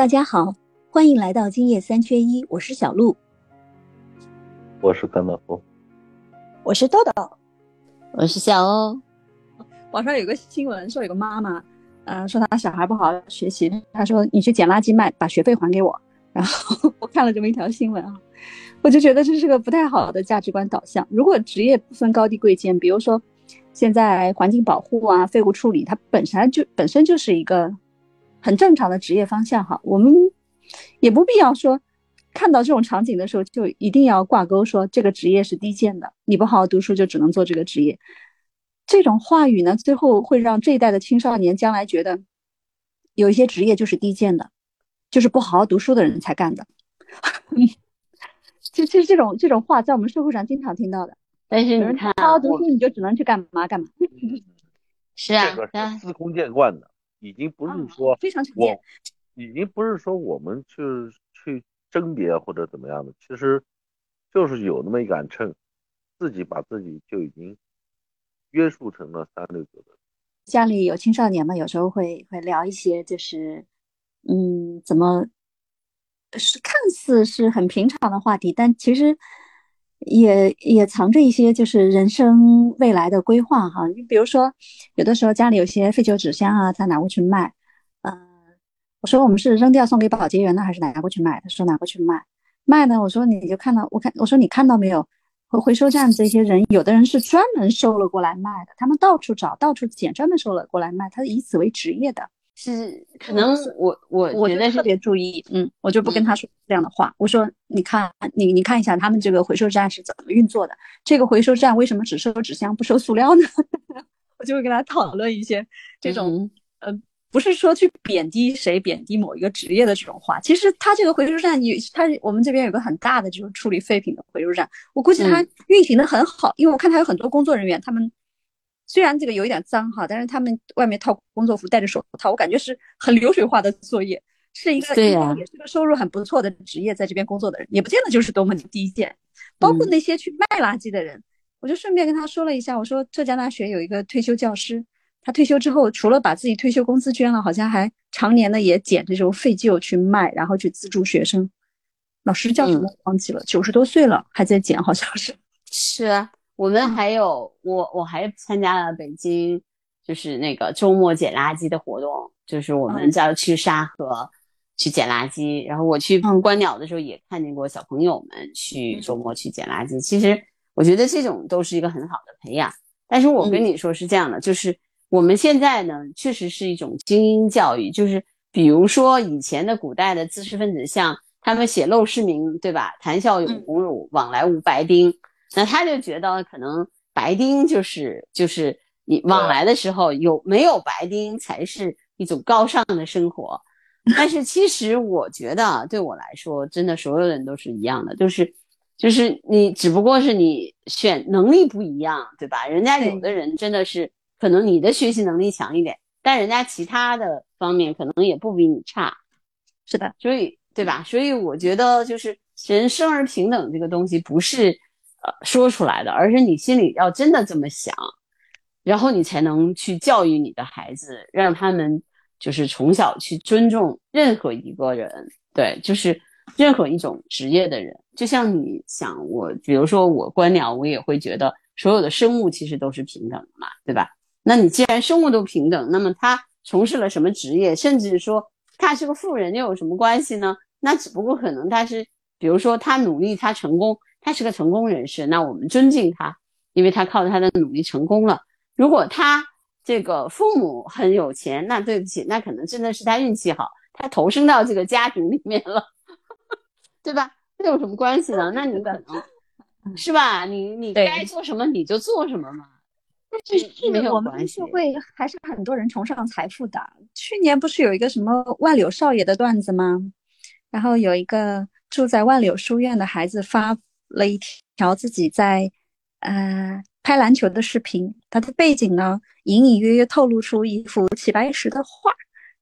大家好，欢迎来到今夜三缺一，我是小鹿，我是甘道夫，我是豆豆，我是小欧。网上有个新闻说，有个妈妈，呃，说她小孩不好好学习，她说你去捡垃圾卖，把学费还给我。然后我看了这么一条新闻啊，我就觉得这是个不太好的价值观导向。如果职业不分高低贵贱，比如说现在环境保护啊、废物处理，它本身就本身就是一个。很正常的职业方向哈，我们也不必要说看到这种场景的时候就一定要挂钩说这个职业是低贱的，你不好好读书就只能做这个职业。这种话语呢，最后会让这一代的青少年将来觉得有一些职业就是低贱的，就是不好好读书的人才干的。其实这种这种话在我们社会上经常听到的。但是你看，好好读书你就只能去干嘛干嘛。是啊，这个是司空见惯的。已经不是说非常常见，已经不是说我们去去甄别或者怎么样的，其实就是有那么一杆秤，自己把自己就已经约束成了三六九的。家里有青少年嘛，有时候会会聊一些，就是嗯，怎么是看似是很平常的话题，但其实也也藏着一些就是人生未来的规划哈。你比如说。有的时候家里有些废旧纸箱啊，他拿过去卖。嗯，我说我们是扔掉送给保洁员呢，还是拿过去卖？他说拿过去卖。卖呢，我说你就看到我看我说你看到没有？回回收站这些人，有的人是专门收了过来卖的，他们到处找，到处捡，专门收了过来卖，他以此为职业的。是可能我我我觉得特别注意，嗯，我就不跟他说这样的话。我说你看你你看一下他们这个回收站是怎么运作的？这个回收站为什么只收纸箱不收塑料呢？我就会跟他讨论一些这种，呃，不是说去贬低谁、贬低某一个职业的这种话。其实他这个回收站，你他我们这边有个很大的就是处理废品的回收站，我估计他运行的很好，因为我看他有很多工作人员，他们虽然这个有一点脏哈，但是他们外面套工作服、戴着手套，我感觉是很流水化的作业，是一个对呀，也是个收入很不错的职业，在这边工作的人也不见得就是多么低贱，包括那些去卖垃圾的人。我就顺便跟他说了一下，我说浙江大学有一个退休教师，他退休之后除了把自己退休工资捐了，好像还常年的也捡这种废旧去卖，然后去资助学生。老师叫什么忘记了，九十多岁了还在捡，好像是。是我们还有我我还参加了北京就是那个周末捡垃圾的活动，就是我们要去沙河去捡垃圾，然后我去观鸟的时候也看见过小朋友们去周末去捡垃圾，其实。我觉得这种都是一个很好的培养，但是我跟你说是这样的，就是我们现在呢，确实是一种精英教育，就是比如说以前的古代的知识分子，像他们写陋室铭，对吧？谈笑有鸿儒，往来无白丁，那他就觉得可能白丁就是就是你往来的时候有没有白丁才是一种高尚的生活，但是其实我觉得对我来说，真的所有人都是一样的，就是。就是你，只不过是你选能力不一样，对吧？人家有的人真的是可能你的学习能力强一点，但人家其他的方面可能也不比你差，是的，所以对吧？所以我觉得就是人生而平等这个东西不是呃说出来的，而是你心里要真的这么想，然后你才能去教育你的孩子，让他们就是从小去尊重任何一个人，对，就是。任何一种职业的人，就像你想我，比如说我观鸟，我也会觉得所有的生物其实都是平等的嘛，对吧？那你既然生物都平等，那么他从事了什么职业，甚至说他是个富人，又有什么关系呢？那只不过可能他是，比如说他努力，他成功，他是个成功人士，那我们尊敬他，因为他靠他的努力成功了。如果他这个父母很有钱，那对不起，那可能真的是他运气好，他投生到这个家庭里面了。对吧？这有什么关系呢？那你可能是吧？你你该做什么你就做什么嘛。但是我们社会还是很多人崇尚财富的。去年不是有一个什么万柳少爷的段子吗？然后有一个住在万柳书院的孩子发了一条自己在呃拍篮球的视频，他的背景呢隐隐约约透露出一幅齐白石的画，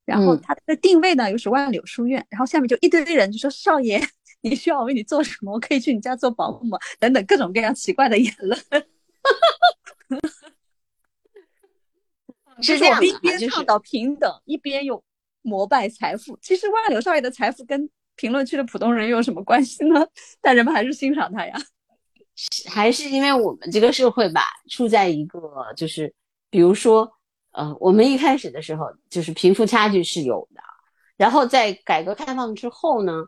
然后他的定位呢又是万柳书院，然后下面就一堆人就说少爷。你需要我为你做什么？我可以去你家做保姆吗？等等各种各样奇怪的言论，是这样一边倡导平等，一边又膜拜财富。其实万柳少爷的财富跟评论区的普通人有什么关系呢？但人们还是欣赏他呀。还是因为我们这个社会吧，处在一个就是，比如说，呃，我们一开始的时候就是贫富差距是有的，然后在改革开放之后呢，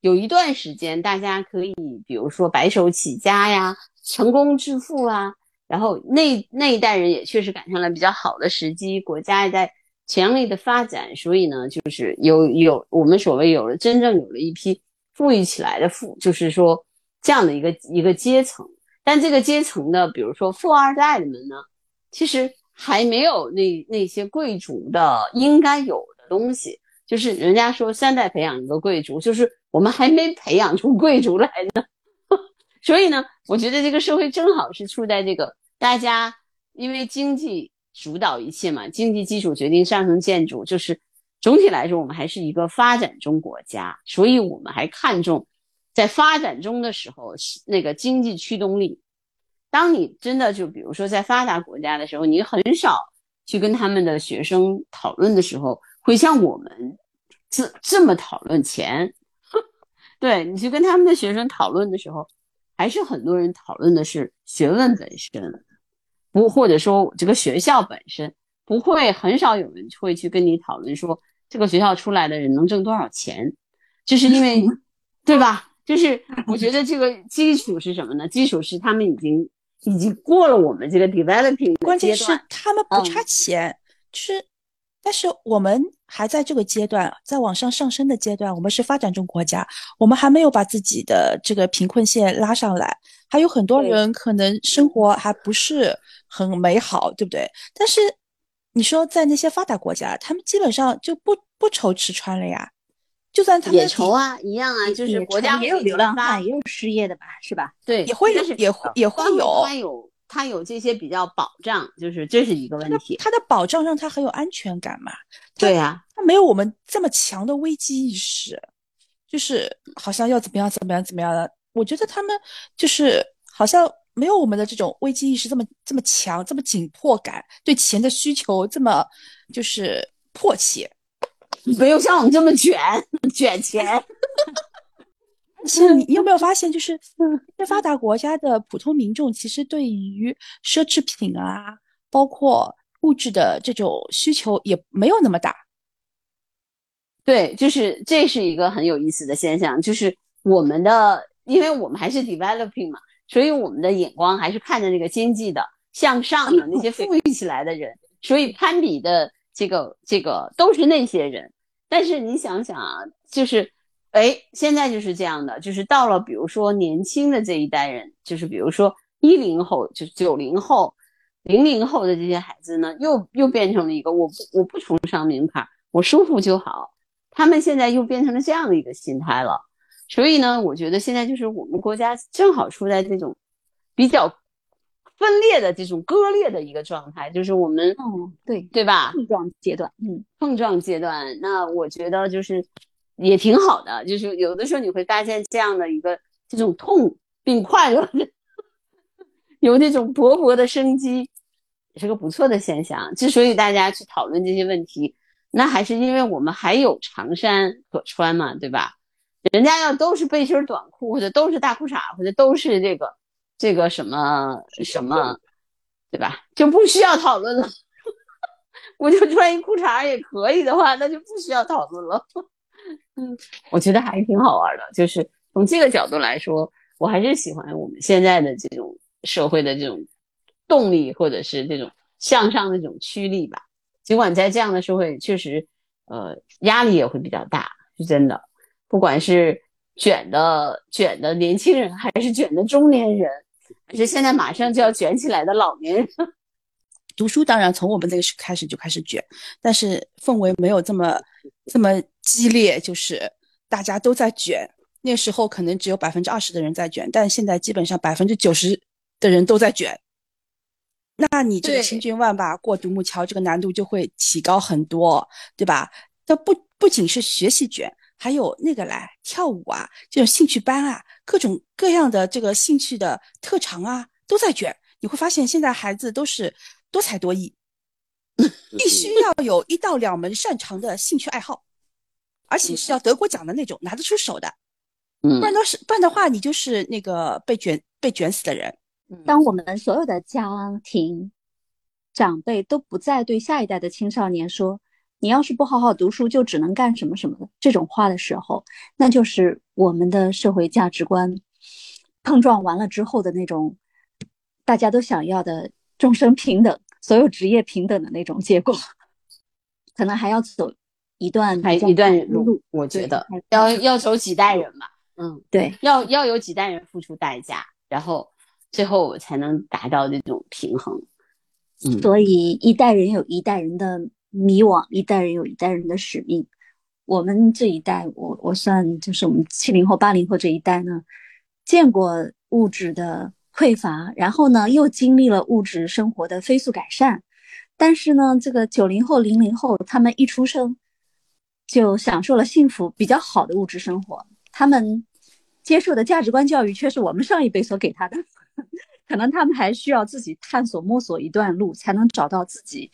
有一段时间大家可以，比如说白手起家呀，成功致富啊，然后那那一代人也确实赶上了比较好的时机，国家也在强力的发展，所以呢，就是有有我们所谓有了真正有了一批富裕起来的富，就是说。这样的一个一个阶层，但这个阶层的，比如说富二代们呢，其实还没有那那些贵族的应该有的东西。就是人家说三代培养一个贵族，就是我们还没培养出贵族来呢。所以呢，我觉得这个社会正好是处在这个大家因为经济主导一切嘛，经济基础决定上层建筑，就是总体来说，我们还是一个发展中国家，所以我们还看重。在发展中的时候，那个经济驱动力，当你真的就比如说在发达国家的时候，你很少去跟他们的学生讨论的时候，会像我们这这么讨论钱。对你去跟他们的学生讨论的时候，还是很多人讨论的是学问本身，不或者说这个学校本身，不会很少有人会去跟你讨论说这个学校出来的人能挣多少钱，就是因为，对吧？就是我觉得这个基础是什么呢？基础是他们已经已经过了我们这个 developing 关键是他们不差钱，就是，但是我们还在这个阶段，在往上上升的阶段，我们是发展中国家，我们还没有把自己的这个贫困线拉上来，还有很多人可能生活还不是很美好，对不对？但是你说在那些发达国家，他们基本上就不不愁吃穿了呀。就算他们也愁啊，一样啊，就是国家也有流浪汉，也有失业的吧，是吧？对，也会有，也会也会有。他有他有这些比较保障，就是这是一个问题。他的保障让他很有安全感嘛？对呀，他没有我们这么强的危机意识，就是好像要怎么样怎么样怎么样的。我觉得他们就是好像没有我们的这种危机意识这么这么强，这么紧迫感，对钱的需求这么就是迫切。没有像我们这么卷卷钱。其实你有没有发现，就是 在发达国家的普通民众，其实对于奢侈品啊，包括物质的这种需求也没有那么大。对，就是这是一个很有意思的现象，就是我们的，因为我们还是 developing 嘛，所以我们的眼光还是看着那个经济的向上的那些富裕起来的人，所以攀比的。这个这个都是那些人，但是你想想啊，就是，哎，现在就是这样的，就是到了比如说年轻的这一代人，就是比如说一零后，就是九零后、零零后的这些孩子呢，又又变成了一个我不我不崇尚名牌，我舒服就好。他们现在又变成了这样的一个心态了，所以呢，我觉得现在就是我们国家正好处在这种比较。分裂的这种割裂的一个状态，就是我们，嗯，对对吧？碰撞阶段，嗯，碰撞阶段。那我觉得就是也挺好的，就是有的时候你会发现这样的一个这种痛并快乐的，有那种勃勃的生机，也是个不错的现象。之所以大家去讨论这些问题，那还是因为我们还有长衫可穿嘛，对吧？人家要都是背心短裤，或者都是大裤衩，或者都是这个。这个什么什么，对吧？就不需要讨论了。我就穿一裤衩也可以的话，那就不需要讨论了。嗯，我觉得还挺好玩的。就是从这个角度来说，我还是喜欢我们现在的这种社会的这种动力，或者是这种向上的这种驱力吧。尽管在这样的社会，确实，呃，压力也会比较大，是真的。不管是卷的卷的年轻人，还是卷的中年人。还是现在马上就要卷起来的老年人，读书当然从我们那个时开始就开始卷，但是氛围没有这么这么激烈，就是大家都在卷。那时候可能只有百分之二十的人在卷，但现在基本上百分之九十的人都在卷。那你这个千军万马过独木桥，这个难度就会提高很多，对吧？这不不仅是学习卷。还有那个来跳舞啊，这种兴趣班啊，各种各样的这个兴趣的特长啊，都在卷。你会发现现在孩子都是多才多艺。必须要有一到两门擅长的兴趣爱好，而且是要得过奖的那种，拿得出手的。嗯不然的是，不然的话，你就是那个被卷被卷死的人。当我们所有的家庭长辈都不再对下一代的青少年说“你要是不好好读书，就只能干什么什么的”这种话的时候，那就是我们的社会价值观碰撞完了之后的那种大家都想要的众生平等、所有职业平等的那种结果，可能还要走一段还一段路，我觉得要要走几代人嘛，嗯，对，要要有几代人付出代价，然后最后才能达到这种平衡。嗯，所以一代人有一代人的迷惘，一代人有一代人的使命。我们这一代，我我算就是我们七零后、八零后这一代呢，见过物质的匮乏，然后呢又经历了物质生活的飞速改善。但是呢，这个九零后、零零后，他们一出生就享受了幸福比较好的物质生活，他们接受的价值观教育却是我们上一辈所给他的。可能他们还需要自己探索摸索一段路，才能找到自己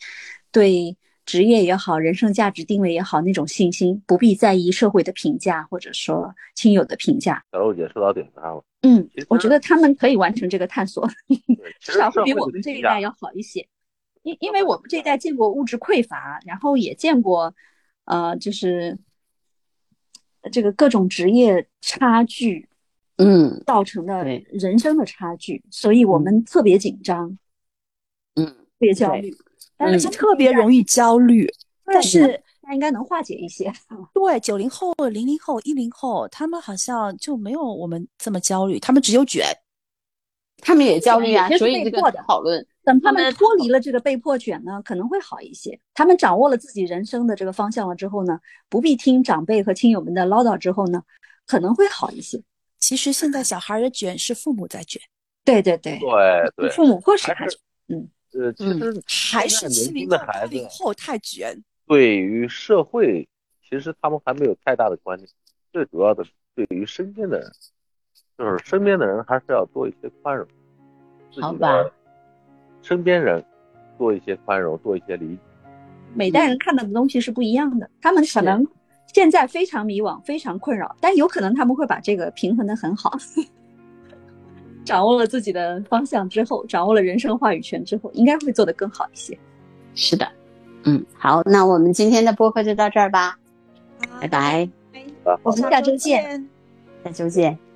对职业也好、人生价值定位也好那种信心，不必在意社会的评价或者说亲友的评价。小肉姐说到点子上了。嗯，我觉得他们可以完成这个探索，至少会比我们这一代要好一些。因因为我们这一代见过物质匮乏，然后也见过，呃，就是这个各种职业差距嗯造成的人生的差距，所以我们特别紧张，嗯，特别焦虑，但是特别容易焦虑。但是那应该能化解一些。对九零后、零零后、一零后，他们好像就没有我们这么焦虑，他们只有卷。他们也焦虑啊，所以这个被迫的讨论，等他他们们脱离了这个被迫卷呢，可能会好一些。他们掌握了自己人生的这个方向了之后呢，不必听长辈和亲友们的唠叨之后呢，可能会好一些。其实现在小孩的卷是父母在卷，对对对，对对，父母迫使他还是卷。呃，其实还是年轻七零后、八的孩子零后太卷。对于社会，其实他们还没有太大的观念。最主要的是对于身边的人，就是身边的人还是要多一些宽容。自己好吧的身边人多一些宽容，多一些理解。每代人看到的东西是不一样的，他们可能现在非常迷惘、非常困扰，但有可能他们会把这个平衡的很好。掌握了自己的方向之后，掌握了人生话语权之后，应该会做得更好一些。是的，嗯，好，那我们今天的播客就到这儿吧，拜拜，我们下周见。下周见。